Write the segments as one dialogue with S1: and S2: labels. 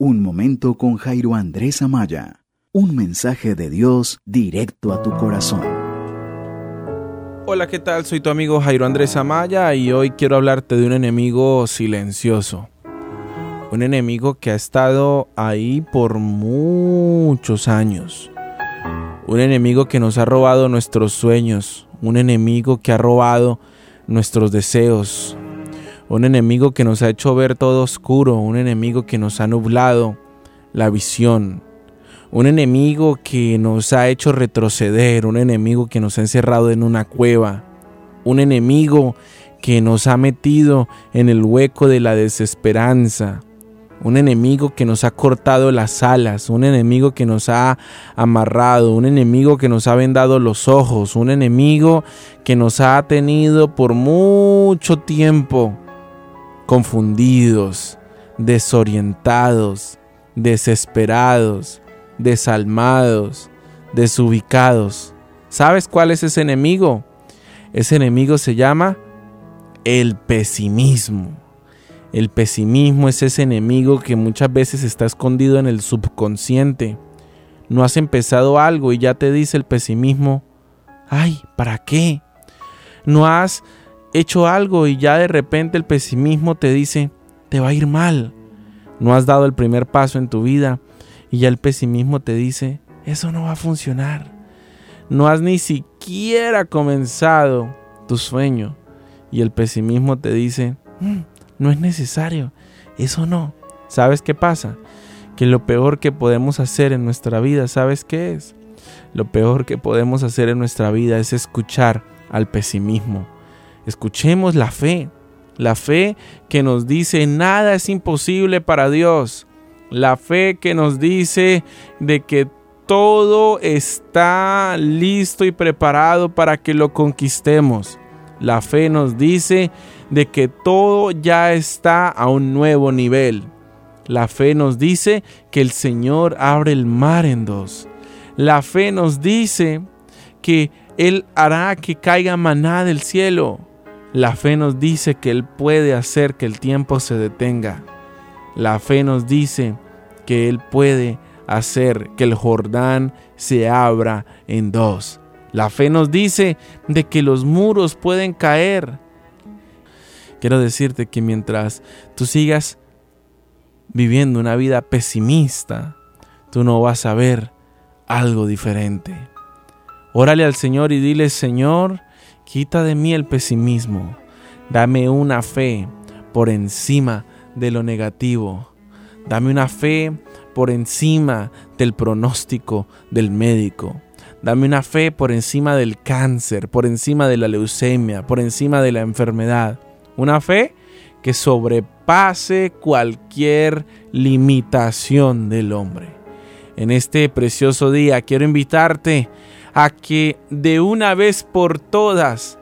S1: Un momento con Jairo Andrés Amaya. Un mensaje de Dios directo a tu corazón.
S2: Hola, ¿qué tal? Soy tu amigo Jairo Andrés Amaya y hoy quiero hablarte de un enemigo silencioso. Un enemigo que ha estado ahí por muchos años. Un enemigo que nos ha robado nuestros sueños. Un enemigo que ha robado nuestros deseos, un enemigo que nos ha hecho ver todo oscuro, un enemigo que nos ha nublado la visión, un enemigo que nos ha hecho retroceder, un enemigo que nos ha encerrado en una cueva, un enemigo que nos ha metido en el hueco de la desesperanza, un enemigo que nos ha cortado las alas, un enemigo que nos ha amarrado, un enemigo que nos ha vendado los ojos, un enemigo que nos ha tenido por mucho tiempo confundidos, desorientados, desesperados, desalmados, desubicados. ¿Sabes cuál es ese enemigo? Ese enemigo se llama el pesimismo. El pesimismo es ese enemigo que muchas veces está escondido en el subconsciente. No has empezado algo y ya te dice el pesimismo, ay, ¿para qué? No has hecho algo y ya de repente el pesimismo te dice, te va a ir mal. No has dado el primer paso en tu vida y ya el pesimismo te dice, eso no va a funcionar. No has ni siquiera comenzado tu sueño y el pesimismo te dice, mm, no es necesario. Eso no. ¿Sabes qué pasa? Que lo peor que podemos hacer en nuestra vida, ¿sabes qué es? Lo peor que podemos hacer en nuestra vida es escuchar al pesimismo. Escuchemos la fe. La fe que nos dice nada es imposible para Dios. La fe que nos dice de que todo está listo y preparado para que lo conquistemos. La fe nos dice de que todo ya está a un nuevo nivel. La fe nos dice que el Señor abre el mar en dos. La fe nos dice que Él hará que caiga maná del cielo. La fe nos dice que Él puede hacer que el tiempo se detenga. La fe nos dice que Él puede hacer que el Jordán se abra en dos. La fe nos dice de que los muros pueden caer. Quiero decirte que mientras tú sigas viviendo una vida pesimista, tú no vas a ver algo diferente. Órale al Señor y dile, Señor, quita de mí el pesimismo. Dame una fe por encima de lo negativo. Dame una fe por encima del pronóstico del médico. Dame una fe por encima del cáncer, por encima de la leucemia, por encima de la enfermedad. Una fe que sobrepase cualquier limitación del hombre. En este precioso día quiero invitarte a que de una vez por todas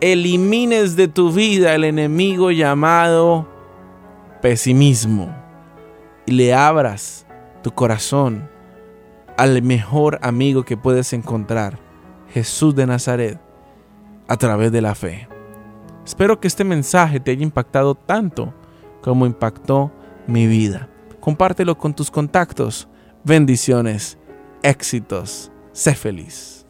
S2: elimines de tu vida el enemigo llamado pesimismo y le abras tu corazón al mejor amigo que puedes encontrar, Jesús de Nazaret, a través de la fe. Espero que este mensaje te haya impactado tanto como impactó mi vida. Compártelo con tus contactos. Bendiciones, éxitos, sé feliz.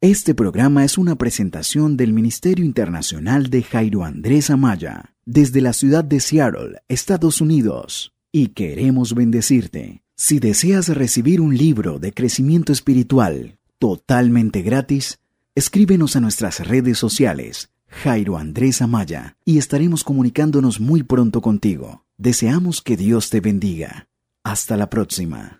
S1: Este programa es una presentación del Ministerio Internacional de Jairo Andrés Amaya, desde la ciudad de Seattle, Estados Unidos, y queremos bendecirte. Si deseas recibir un libro de crecimiento espiritual totalmente gratis, escríbenos a nuestras redes sociales, Jairo Andrés Amaya, y estaremos comunicándonos muy pronto contigo. Deseamos que Dios te bendiga. Hasta la próxima.